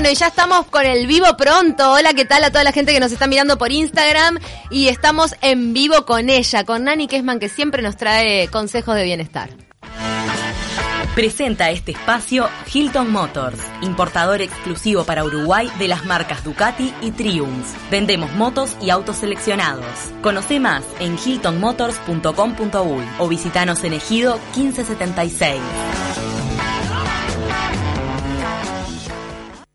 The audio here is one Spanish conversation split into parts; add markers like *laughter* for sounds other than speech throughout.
Bueno, y ya estamos con el vivo pronto. Hola, ¿qué tal a toda la gente que nos está mirando por Instagram? Y estamos en vivo con ella, con Nani Kesman, que siempre nos trae consejos de bienestar. Presenta este espacio Hilton Motors, importador exclusivo para Uruguay de las marcas Ducati y Triumph. Vendemos motos y autos seleccionados. Conoce más en hiltonmotors.com.uy o visitanos en Ejido 1576.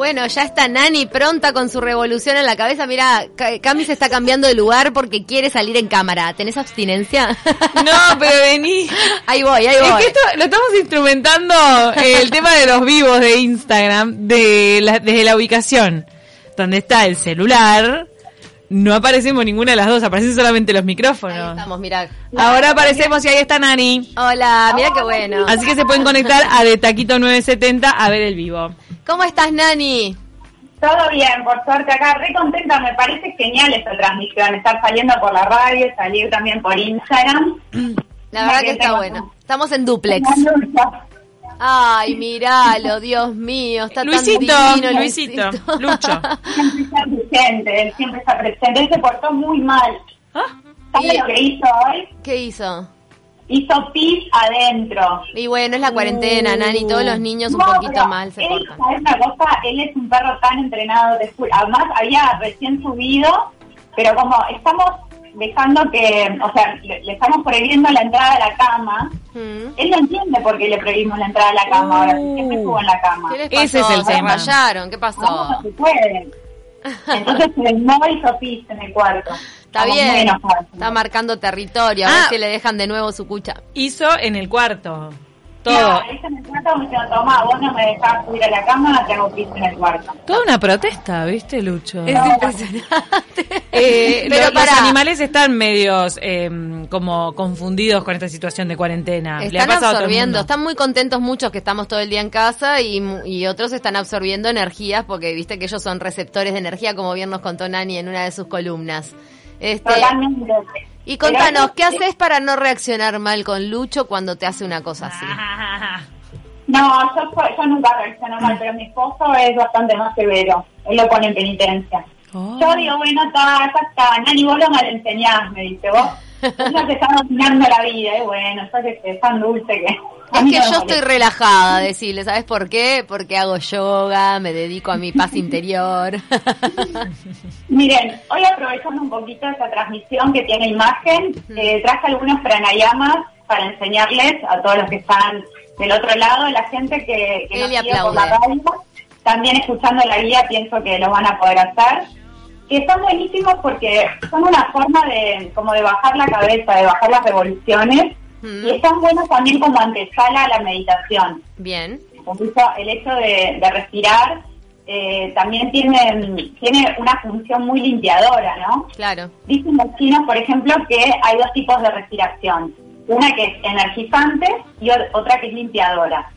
Bueno, ya está Nani pronta con su revolución en la cabeza. Mira, Ca- Cami se está cambiando de lugar porque quiere salir en cámara. ¿Tenés abstinencia? *laughs* No, pero vení. ahí voy, ahí Es voy. que esto lo estamos instrumentando el tema de los vivos de Instagram de la- desde la ubicación donde está el celular. No aparecemos ninguna de las dos, aparecen solamente los Ahí micrófonos. estamos, mirá. Ahora aparecemos y ahí está Nani. Hola, mira qué bueno. Así que se pueden conectar a de Taquito 970 a ver el vivo. ¿Cómo estás, Nani? Todo bien, por suerte acá, re contenta, me parece genial esta transmisión, estar saliendo por la radio, salir también por Instagram. *clears throat* La verdad que está bueno. Estamos en duplex. Ay, míralo, Dios mío, está Luisito, tan divino, Luisito, Lucho. Siempre está presente, él siempre está presente, él se portó muy mal. Ah, ¿Sabes lo que hizo hoy? ¿Qué hizo? Hizo pis adentro. Y bueno, es la cuarentena, Nani, todos los niños un No, poquito mal se él, portan. ¿sabes una cosa? Él es un perro tan entrenado, juro. Además, había recién subido, pero como estamos dejando que, o sea, le, le estamos prohibiendo la entrada a la cama, Mm. él no entiende por qué le prohibimos la entrada a la cama ahora, si siempre estuvo en la cama. ¿Qué les pasó? Ese es el ¿Se tema. desmayaron? ¿Qué No, pasó? no se puede. Entonces se y hizo pis en el cuarto. Está Estamos bien, está marcando territorio, a ver Ah. si le dejan de nuevo su cucha. Hizo en el cuarto. Todo. Claro, ahí se me cuarto me dijeron, tomá, vos no me dejás subir a la cama, te hago pis en el cuarto. Toda una protesta, ¿viste, Lucho? Es impresionante. *laughs* Eh, Pero lo- los animales están medios eh, como confundidos con esta situación de cuarentena. Le ha Están absorbiendo, están muy contentos muchos que estamos todo el día en casa y, mu- y otros están absorbiendo energías porque viste que ellos son receptores de energía, como bien nos contó Nani en una de sus columnas. Este, Totalmente. Y contanos, ¿qué haces para no reaccionar mal con Lucho cuando te hace una cosa así? *laughs* No, yo, yo nunca reacciono mal, pero mi esposo es bastante más severo. Él lo pone en penitencia. Oh. Yo digo, bueno, está, ya está. Nani, vos lo mal enseñás, me dice vos. Vos te estás dominando la vida, y bueno, yo que es tan dulce que... Es que yo estoy relajada, decirle, ¿sabes por qué? Porque hago yoga, me dedico a mi paz interior. *laughs* Miren, hoy aprovechando un poquito esta transmisión que tiene imagen, eh, traje algunos pranayamas para enseñarles a todos los que están del otro lado, la gente que, que nos sigue por la radio, también escuchando la guía pienso que lo van a poder hacer. Que son buenísimos porque son una forma de como de bajar la cabeza, de bajar las revoluciones Mm. y están buenos también como antesala a la meditación. Bien. El hecho de, de respirar eh, también tiene, tiene una función muy limpiadora, ¿no? Claro. Dicen los chinos, por ejemplo, que hay dos tipos de respiración. Una que es energizante y otra que es limpiadora.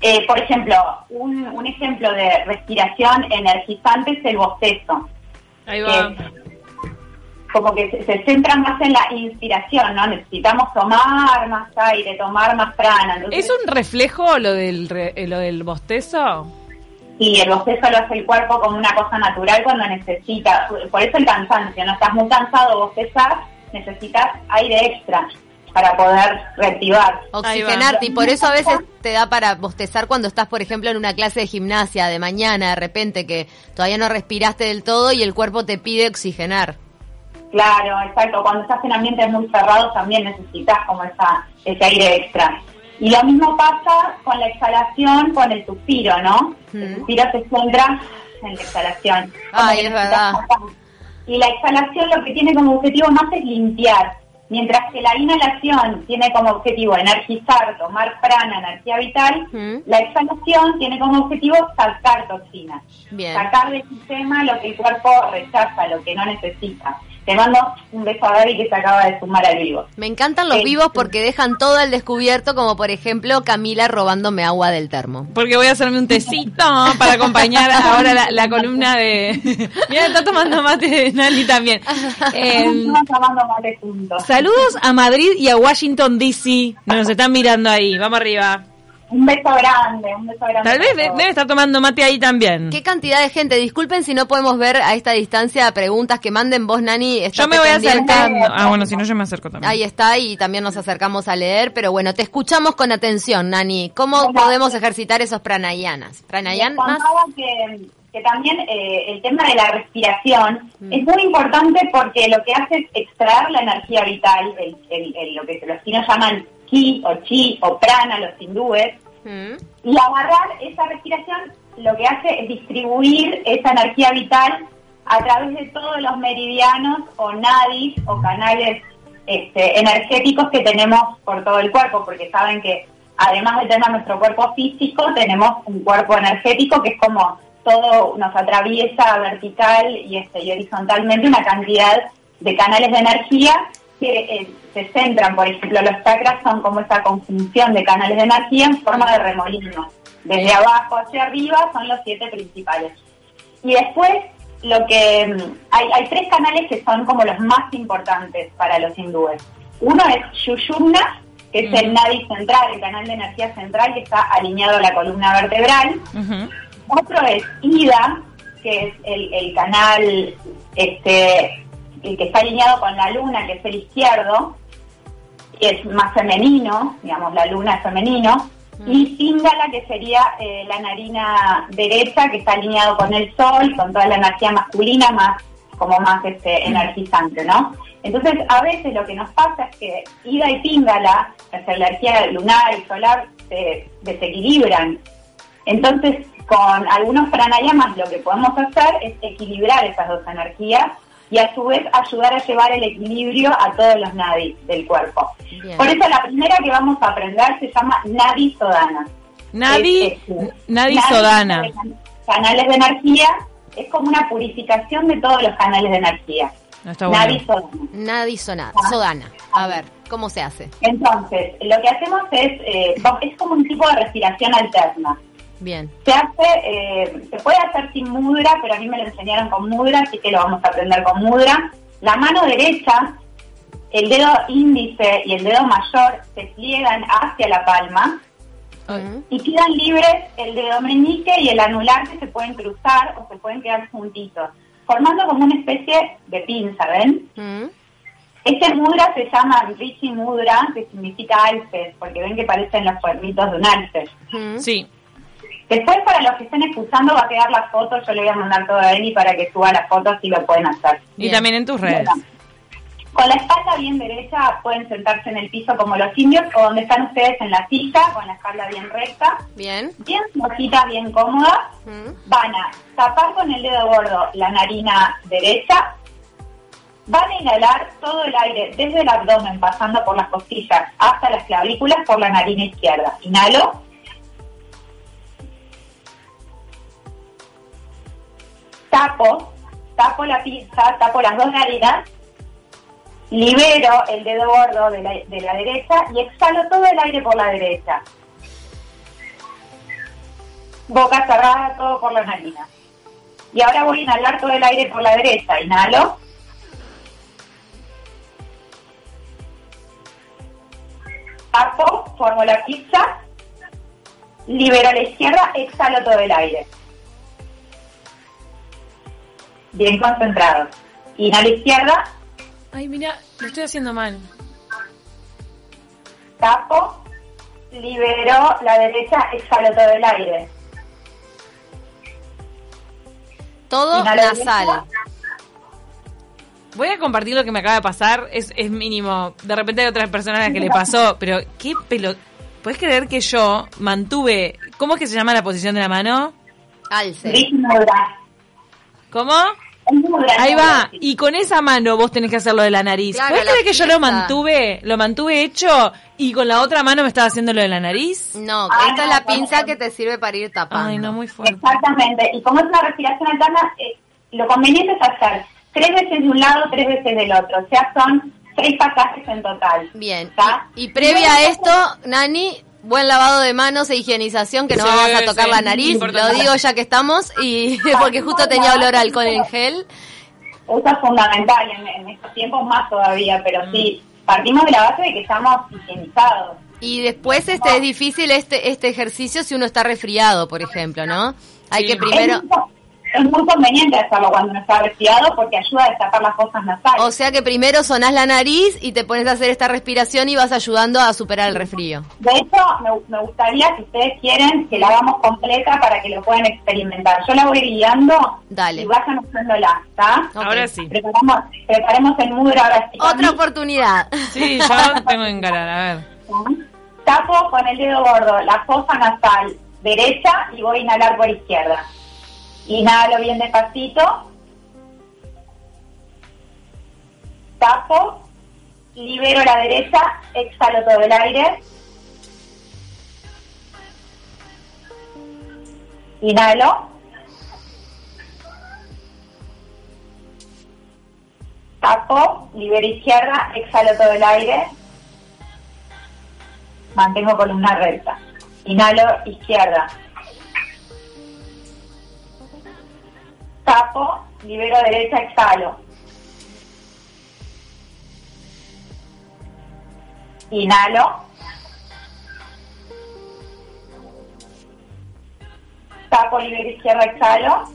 Eh, por ejemplo, un, un ejemplo de respiración energizante es el bostezo. Ahí va. que como que se, se centra más en la inspiración, ¿no? Necesitamos tomar más aire, tomar más prana. Entonces, ¿Es un reflejo lo del, re- eh, lo del bostezo? Y el bostezo lo hace el cuerpo como una cosa natural cuando necesita. Por eso el cansancio, ¿no? Estás muy cansado, bostezas, necesitas aire extra para poder reactivar. Oxigenarte, y por eso a veces te da para bostezar cuando estás, por ejemplo, en una clase de gimnasia de mañana, de repente, que todavía no respiraste del todo y el cuerpo te pide oxigenar. Claro, exacto. Cuando estás en ambientes muy cerrados también necesitas como esa, ese aire extra. Y lo mismo pasa con la exhalación, con el suspiro, ¿no? El Mm. suspiro se centra en la exhalación. Ay, es verdad. Y la exhalación lo que tiene como objetivo más es limpiar. Mientras que la inhalación tiene como objetivo energizar, tomar prana, energía vital, Mm. la exhalación tiene como objetivo sacar toxinas Bien. sacar del sistema lo que el cuerpo rechaza, lo que no necesita. Te mando un beso a Gaby que se acaba de sumar al vivo. Me encantan los Eh, vivos porque dejan todo al descubierto, como por ejemplo Camila robándome agua del termo. Porque voy a hacerme un tecito para acompañar *laughs* ahora la, la columna de... *laughs* Mira, está tomando mate Nali también. Eh, Estamos tomando mate juntos. saludos a Madrid y a Washington DC. Nos están mirando ahí. Vamos arriba. Un beso grande, un beso grande. Tal vez de- debe estar tomando mate ahí también. Qué cantidad de gente. Disculpen si no podemos ver a esta distancia preguntas que manden vos, Nani. Yo me voy acercando. Ah, bueno, si no yo me acerco también. Ahí está, y también nos acercamos a leer, pero bueno, te escuchamos con atención, Nani. ¿Cómo Hola. podemos ejercitar esos pranayanas? ¿Pranayanas? contaba que, que también eh, el tema de la respiración Mm. es muy importante porque lo que hace es extraer la energía vital, el, el- el- lo que los chinos llaman ki o chi o prana, los hindúes, Mm. y agarrar esa respiración lo que hace es distribuir esa energía vital a través de todos los meridianos o nadis o canales este, energéticos que tenemos por todo el cuerpo, porque saben que además de tener nuestro cuerpo físico, tenemos un cuerpo energético que es como todo nos atraviesa vertical y, este, y horizontalmente una cantidad de canales de energía que eh, se centran, por ejemplo, los chakras son como esa conjunción de canales de energía en forma de remolino. Desde abajo hacia arriba son los siete principales. Y después, lo que mm, hay, hay tres canales que son como los más importantes para los hindúes. Uno es Shushumna, que es el nadi central, el canal de energía central que está alineado a la columna vertebral. Otro es Ida, que es el, el canal este, el que está alineado con la luna, que es el izquierdo, y es más femenino, digamos, la luna es femenino. Y Pingala, que sería eh, la narina derecha, que está alineado con el sol, con toda la energía masculina, más como más este, energizante, ¿no? Entonces, a veces lo que nos pasa es que Ida y Pingala, la energía lunar y solar, se desequilibran. Entonces, con algunos pranayamas lo que podemos hacer es equilibrar esas dos energías y a su vez ayudar a llevar el equilibrio a todos los nadis del cuerpo. Bien. Por eso la primera que vamos a aprender se llama Nadi Sodana. Nadi, Es, Nadi Nadi Sodana. Canales de energía es como una purificación de todos los canales de energía. No, está bueno. Nadi Sodana. Nadi Sona- Sodana. A ver, ¿cómo se hace? Entonces, lo que hacemos es, eh, es como un tipo de respiración alterna. Bien. Se hace, eh, se puede hacer sin mudra, pero a mí me lo enseñaron con mudra, así que lo vamos a aprender con mudra. La mano derecha, el dedo índice y el dedo mayor se pliegan hacia la palma y quedan libres el dedo meñique y el anular que se pueden cruzar o se pueden quedar juntitos, formando como una especie de pinza, ¿ven? Mm. Este mudra se llama Rishi Mudra, que significa alces, porque ven que parecen los cuernitos de un alce. Mm. Sí. Después, para los que estén escuchando, va a quedar la foto. Yo le voy a mandar todo a Eli para que suba la foto si lo pueden hacer. Y Bien. también en tus redes. Bueno, con la espalda bien derecha, pueden sentarse en el piso como los indios o donde están ustedes en la silla, con la espalda bien recta, Bien. bien flojita, bien cómoda. Mm. Van a tapar con el dedo gordo la narina derecha. Van a inhalar todo el aire desde el abdomen, pasando por las costillas hasta las clavículas por la narina izquierda. Inhalo. Tapo, tapo la pizza, tapo las dos narinas, libero el dedo gordo de la, de la derecha y exhalo todo el aire por la derecha. Boca cerrada, todo por la narina. Y ahora voy a inhalar todo el aire por la derecha. Inhalo. Tapo, formo la pizza, libero la izquierda, exhalo todo el aire bien concentrados. Inhalo izquierda, Ay, mira, lo estoy haciendo mal. tapo, libero la derecha, exhalo todo el aire. Todo Inhalo nasal. derecha, Voy a compartir lo que me acaba de pasar. Es, es mínimo. De repente hay otras personas a las que le pasó. Pero qué pelo. ¿Puedes creer que yo mantuve. ¿Cómo es que se llama la posición de la mano? Alce. ¿Cómo? Ahí va. Y con esa mano vos tenés que hacer lo de la nariz. Claro, ¿Puedes la creer que yo lo mantuve? Lo mantuve hecho y con la otra mano me estaba haciendo lo de la nariz. No, Ah, esta es la pinza que te sirve para ir tapando. Ay, no, muy fuerte. Exactamente. Y como es una respiración alterna, eh, lo conveniente es hacer tres veces de un lado, tres veces del otro. O sea, son seis pasajes en total. Bien. ¿Está? Y, y previa a esto, Nani, buen lavado de manos e higienización, que no Sí, vamos a tocar sí, la nariz, importante. lo digo ya que estamos, y *laughs* porque justo tenía olor a alcohol en gel. Eso es fundamental en, en estos tiempos más todavía, pero sí, partimos de la base de que estamos higienizados. Y después este es difícil este este ejercicio si uno está resfriado, por ejemplo, ¿no? Hay Sí. que primero... Es, es muy conveniente hacerlo cuando uno está resfriado porque ayuda a destapar las fosas nasales. O sea que primero sonás la nariz y te pones a hacer esta respiración y vas ayudando a superar el resfrío. De hecho, me, me gustaría, si ustedes quieren, que la hagamos completa para que lo puedan experimentar. Yo la voy guiando Dale. y vayan usándola, ¿está? Ok. Ahora sí. Preparamos, preparemos el mudra ahora sí. Otra oportunidad. Sí, yo tengo que encarar, a ver. Tapo con el dedo gordo la fosa nasal derecha y voy a inhalar por izquierda. Inhalo bien despacito. Tapo, libero la derecha, exhalo todo el aire. Inhalo. Tapo, libero izquierda, exhalo todo el aire. Mantengo columna recta. Inhalo izquierda. Tapo, libero derecha, exhalo. Inhalo. Tapo, libero izquierda, exhalo.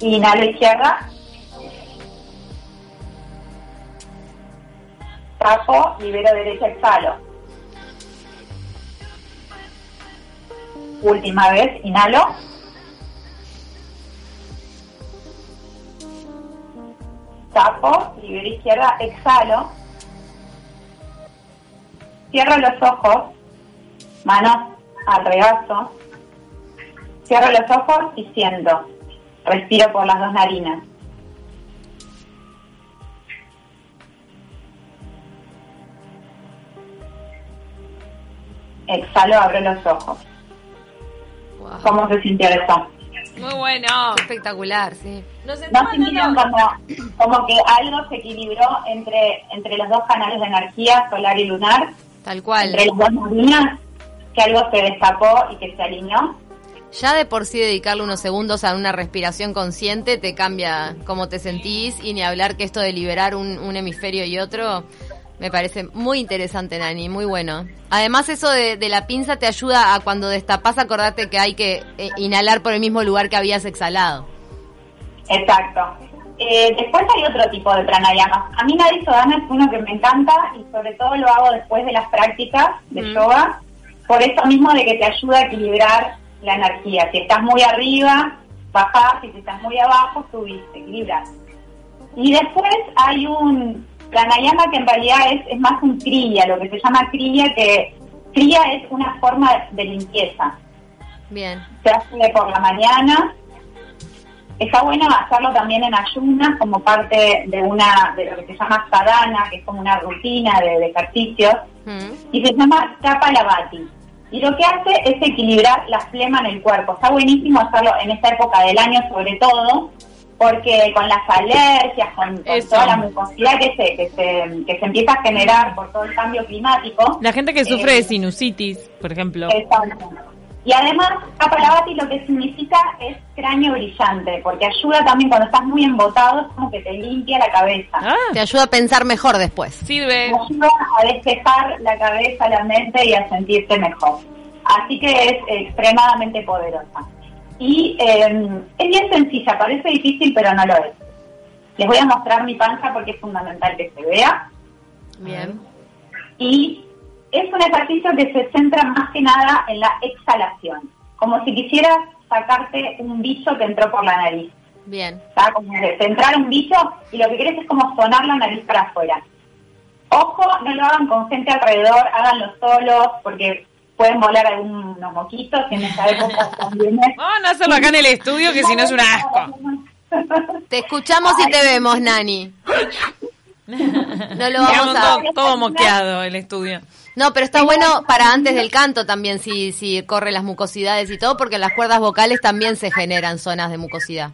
Inhalo izquierda. Tapo, libero derecha, exhalo. Última vez, inhalo. Tapo, libero izquierda, exhalo. Cierro los ojos, manos al regazo. Cierro los ojos y siento. Respiro por las dos narinas. Exhalo, abro los ojos. Wow. ¿Cómo se sintió eso? Muy bueno. Qué espectacular, sí. Nos ¿No estamos sintieron como, como que algo se equilibró entre, entre los dos canales de energía, solar y lunar? Tal cual. Entre las dos narinas, que algo se destapó y que se alineó. Ya de por sí dedicarle unos segundos a una respiración consciente te cambia cómo te sentís y ni hablar que esto de liberar un, un hemisferio y otro me parece muy interesante, Nani, muy bueno. Además eso de, de la pinza te ayuda a cuando destapás acordarte que hay que eh, inhalar por el mismo lugar que habías exhalado. Exacto. Eh, después hay otro tipo de pranayamas. A mí Nadi Sodana es uno que me encanta y sobre todo lo hago después de las prácticas de Mm. yoga, por eso mismo de que te ayuda a equilibrar la energía. Si estás muy arriba, bajás, y si estás muy abajo, subís, equilibras. Y después hay un pranayama que en realidad es, es más un kriya, lo que se llama kriya, que kriya es una forma de limpieza Bien. se hace por la mañana. Está bueno hacerlo también en ayunas como parte de una de lo que se llama sadhana, que es como una rutina de, de ejercicios, Mm. y se llama Kapalabhati. Y lo que hace es equilibrar la flema en el cuerpo. Está buenísimo hacerlo en esta época del año sobre todo, porque con las alergias, con, toda la mucosidad que se, que, se, que se empieza a generar por todo el cambio climático, La gente que sufre Eh, de sinusitis, por ejemplo. Exacto. Y además, Kapalabhati lo que significa es cráneo brillante, porque ayuda también cuando estás muy embotado, es como que te limpia la cabeza. Ah, Te ayuda a pensar mejor después. sirve. Te ayuda a despejar la cabeza, la mente y a sentirte mejor. Así que es extremadamente poderosa. Y eh, es bien sencilla, parece difícil, pero no lo es. Les voy a mostrar mi panza porque es fundamental que se vea. Bien. y es un ejercicio que se centra más que nada en la exhalación, como si quisieras sacarte un bicho que entró por la nariz. Bien. ¿está? Como de centrar un bicho y lo que querés es como sonar la nariz para afuera. Ojo, no lo hagan con gente alrededor, háganlo solos porque pueden volar algunos moquitos en esta época *laughs* también es... Vamos a hacerlo acá en el estudio, que si no es un asco. Te escuchamos y te vemos, Nani. No lo vamos a... todo, todo moqueado el estudio. No, pero está bueno para antes del canto también, si, si corre las mucosidades y todo, porque en las cuerdas vocales también se generan zonas de mucosidad.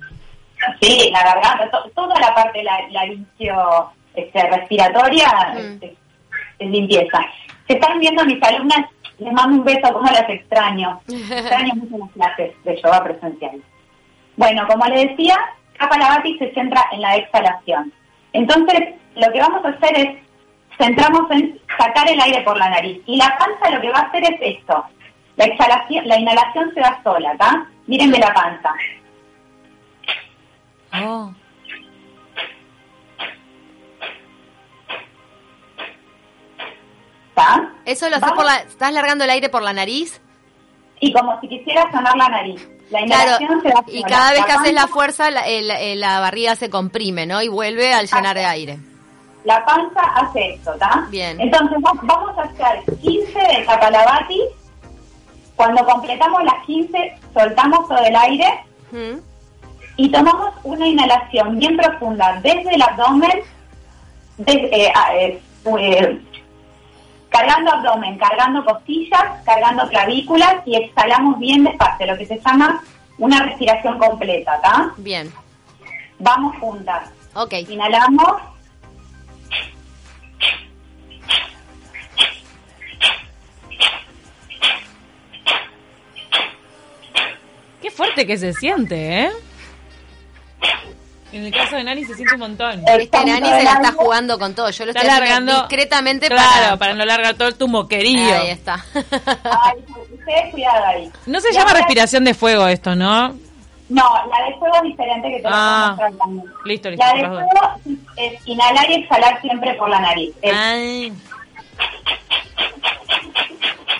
Sí, la garganta, to- toda la parte de la, la limpio este, respiratoria Mm. es, es limpieza. Se están viendo mis alumnas, les mando un beso, como las extraño. *laughs* Extraño mucho las clases de yoga presencial. Bueno, como les decía, Kapalabhati se centra en la exhalación. Entonces, lo que vamos a hacer es centramos en sacar el aire por la nariz. Y la panza lo que va a hacer es esto. La exhalación, la inhalación se da sola, ¿está? Mírenme la panza. Oh. ¿Está? ¿Eso lo haces por la... ¿Estás largando el aire por la nariz? Y como si quisiera sonar la nariz. La Claro, inhalación se da y cada vez que haces la fuerza, la, la barriga se comprime, ¿no? Y vuelve al llenar de aire. La panza hace esto, ¿está? Bien. Entonces va- vamos a hacer 15 de Kapalabhati. Cuando completamos las 15, soltamos todo el aire ¿Mm? y tomamos una inhalación bien profunda desde el abdomen, des- eh, eh, eh, cargando abdomen, cargando costillas, cargando clavículas y exhalamos bien despacio, lo que se llama una respiración completa, ¿está? Bien, Vamos juntas. ok. Inhalamos. Qué fuerte que se siente, ¿eh? En el caso de Nani se siente un montón. Este Nani se la está jugando con todo. Yo lo Está estoy largando discretamente claro, para... para no largar todo el tumoquerío. Ahí está. Ay, ustedes cuidado ahí. No se Y llama ahora- respiración de fuego esto, ¿no? No, la de fuego es diferente que te lo Ah, listo, listo, La de fuego es inhalar y exhalar siempre por la nariz. Es, Ay,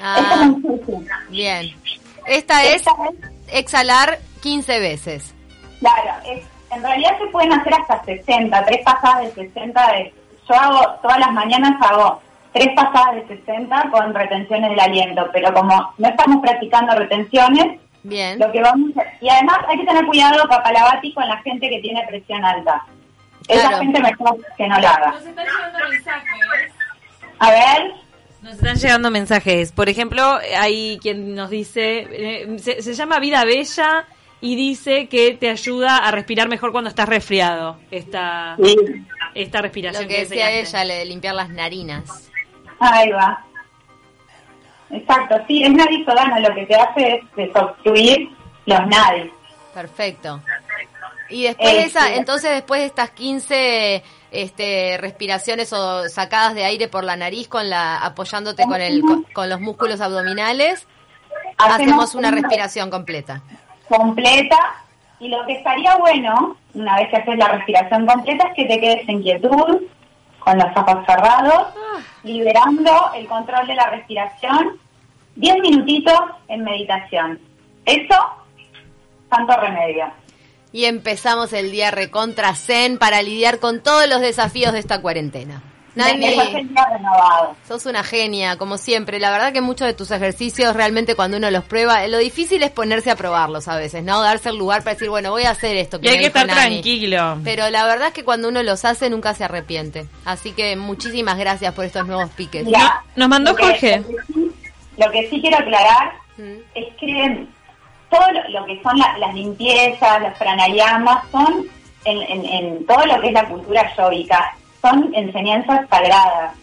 Ah, bien. Esta es Esta es- exhalar 15 veces. Claro, es, en realidad se pueden hacer hasta 60, tres pasadas de 60. De, yo hago, todas las mañanas hago tres pasadas de 60 con retenciones del aliento, pero como no estamos practicando retenciones, Bien. lo que vamos a- y además hay que tener cuidado Kapalabhati con la gente que tiene presión alta. Esa Claro. gente mejor que no la haga. Nos están llegando mensajes. A ver, Nos están llegando mensajes. Por ejemplo, hay quien nos dice, eh, se, se llama Vida Bella y dice que te ayuda a respirar mejor cuando estás resfriado. Esta, sí, esta respiración Lo que decía ella, le de limpiar las narinas. ahí va. Exacto, sí, es nadisodano, lo que te hace es desobstruir los nadis. Perfecto. Y después de Eh, esa, sí. entonces después de estas 15 este, respiraciones o sacadas de aire por la nariz con la apoyándote con el con, con los músculos abdominales, hacemos una respiración completa. Completa y lo que estaría bueno, una vez que haces la respiración completa, es que te quedes en quietud, con los ojos cerrados, liberando el control de la respiración, 10 minutitos en meditación. Eso, santo remedio. Y empezamos el día recontra zen para lidiar con todos los desafíos de esta cuarentena. Nani, sos una genia, como siempre. La verdad que muchos de tus ejercicios, realmente cuando uno los prueba, lo difícil es ponerse a probarlos a veces, ¿no? Darse el lugar para decir, bueno, voy a hacer esto. Y hay que estar Nani. tranquilo. Pero la verdad es que cuando uno los hace nunca se arrepiente. Así que muchísimas gracias por estos nuevos piques. Mira, nos mandó lo que- Jorge. Lo que, sí, lo que sí quiero aclarar Mm. es que todo lo, lo que son la- las limpiezas, los pranayamas, son en, en- en todo lo que es la cultura yoica, son enseñanzas sagradas.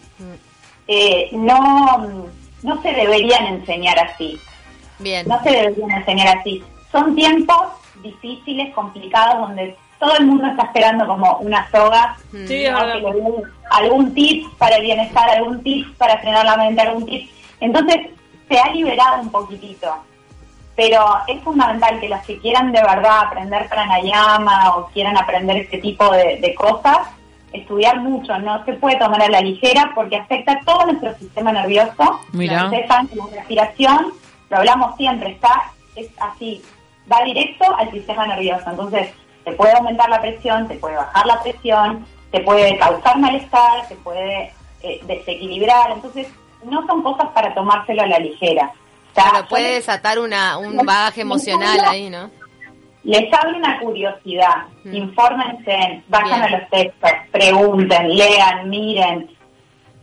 Eh, no, no se deberían enseñar así, Bien. no se deberían enseñar así. Son tiempos difíciles, complicados, donde todo el mundo está esperando como una soga Mm. Sí, den algún tip para el bienestar, algún tip para frenar la mente, algún tip. Entonces se ha liberado un poquitito, pero es fundamental que los que quieran de verdad aprender pranayama o quieran aprender este tipo de, de cosas, estudiar mucho, no se puede tomar a la ligera porque afecta todo nuestro sistema nervioso. Mira. Ustedes saben que la respiración, lo hablamos siempre, está es así, va directo al sistema nervioso. Entonces, te puede aumentar la presión, te puede bajar la presión, te puede causar malestar, te puede eh, desequilibrar. Entonces, no son cosas para tomárselo a la ligera. O sea, Claro, puede desatar una, un bagaje emocional ahí, ¿no? Les, abre una curiosidad. Mm. Infórmense, vayan Bien. a los textos, pregunten, lean, miren.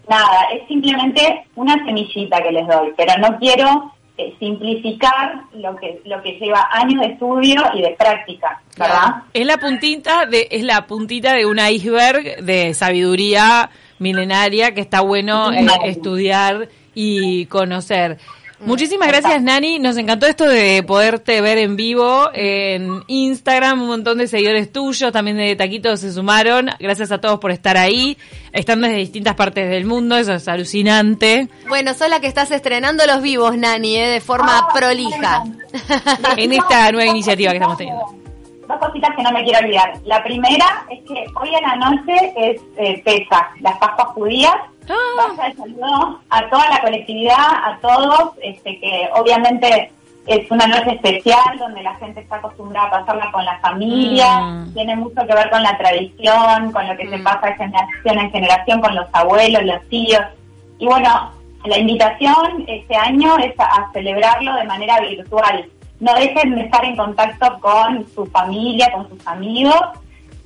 nada, es simplemente una semillita que les doy, pero no quiero eh, simplificar lo que lo que lleva años de estudio y de práctica, ¿verdad? Es la puntita de es la puntita de un iceberg de sabiduría milenaria que está bueno eh, estudiar y conocer. Muchísimas gracias, Nani. Nos encantó esto de poderte ver en vivo en Instagram. Un montón de seguidores tuyos, también de Taquitos se sumaron. Gracias a todos por estar ahí. Están desde distintas partes del mundo. Eso es alucinante. Bueno, sos la que estás estrenando los vivos, Nani, ¿eh? de forma Ah, prolija. *laughs* *laughs* En esta nueva iniciativa que estamos teniendo. Dos cositas que no me quiero olvidar. La primera es que hoy en la noche es eh, Pesach, las Pascuas judías. Ah. Vaya el saludo a toda la colectividad, a todos, este, que obviamente es una noche especial donde la gente está acostumbrada a pasarla con la familia, Mm. tiene mucho que ver con la tradición, con lo que se Mm. pasa de generación en generación con los abuelos, los tíos. Y bueno, la invitación este año es a, a celebrarlo de manera virtual. No dejen de estar en contacto con su familia, con sus amigos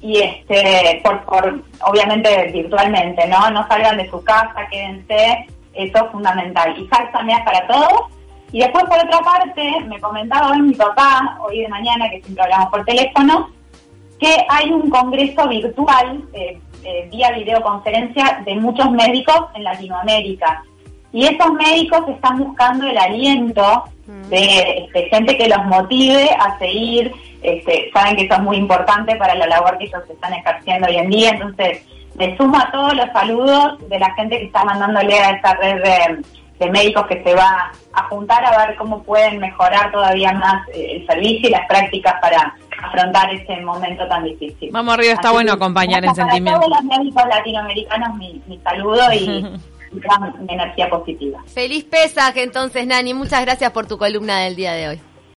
y este por, por obviamente virtualmente, ¿no? No salgan de su casa, quédense, eso es fundamental. Y también para todos. Y después por otra parte, me comentaba hoy mi papá, hoy de mañana, que siempre hablamos por teléfono, que hay un congreso virtual eh, eh, vía videoconferencia de muchos médicos en Latinoamérica. Y esos médicos están buscando el aliento de este, gente que los motive a seguir. Este, saben que eso es muy importante para la labor que ellos están ejerciendo hoy en día. Entonces, me sumo a todos los saludos de la gente que está mandándole a esa red de, de médicos que se va a juntar a ver cómo pueden mejorar todavía más eh, el servicio y las prácticas para afrontar este momento tan difícil. Vamos arriba, está Así bueno acompañar en sentimiento. todos los médicos latinoamericanos mi, mi saludo y *laughs* energía positiva. Feliz Pesaj, entonces, Nani. Muchas gracias por tu columna del día de hoy.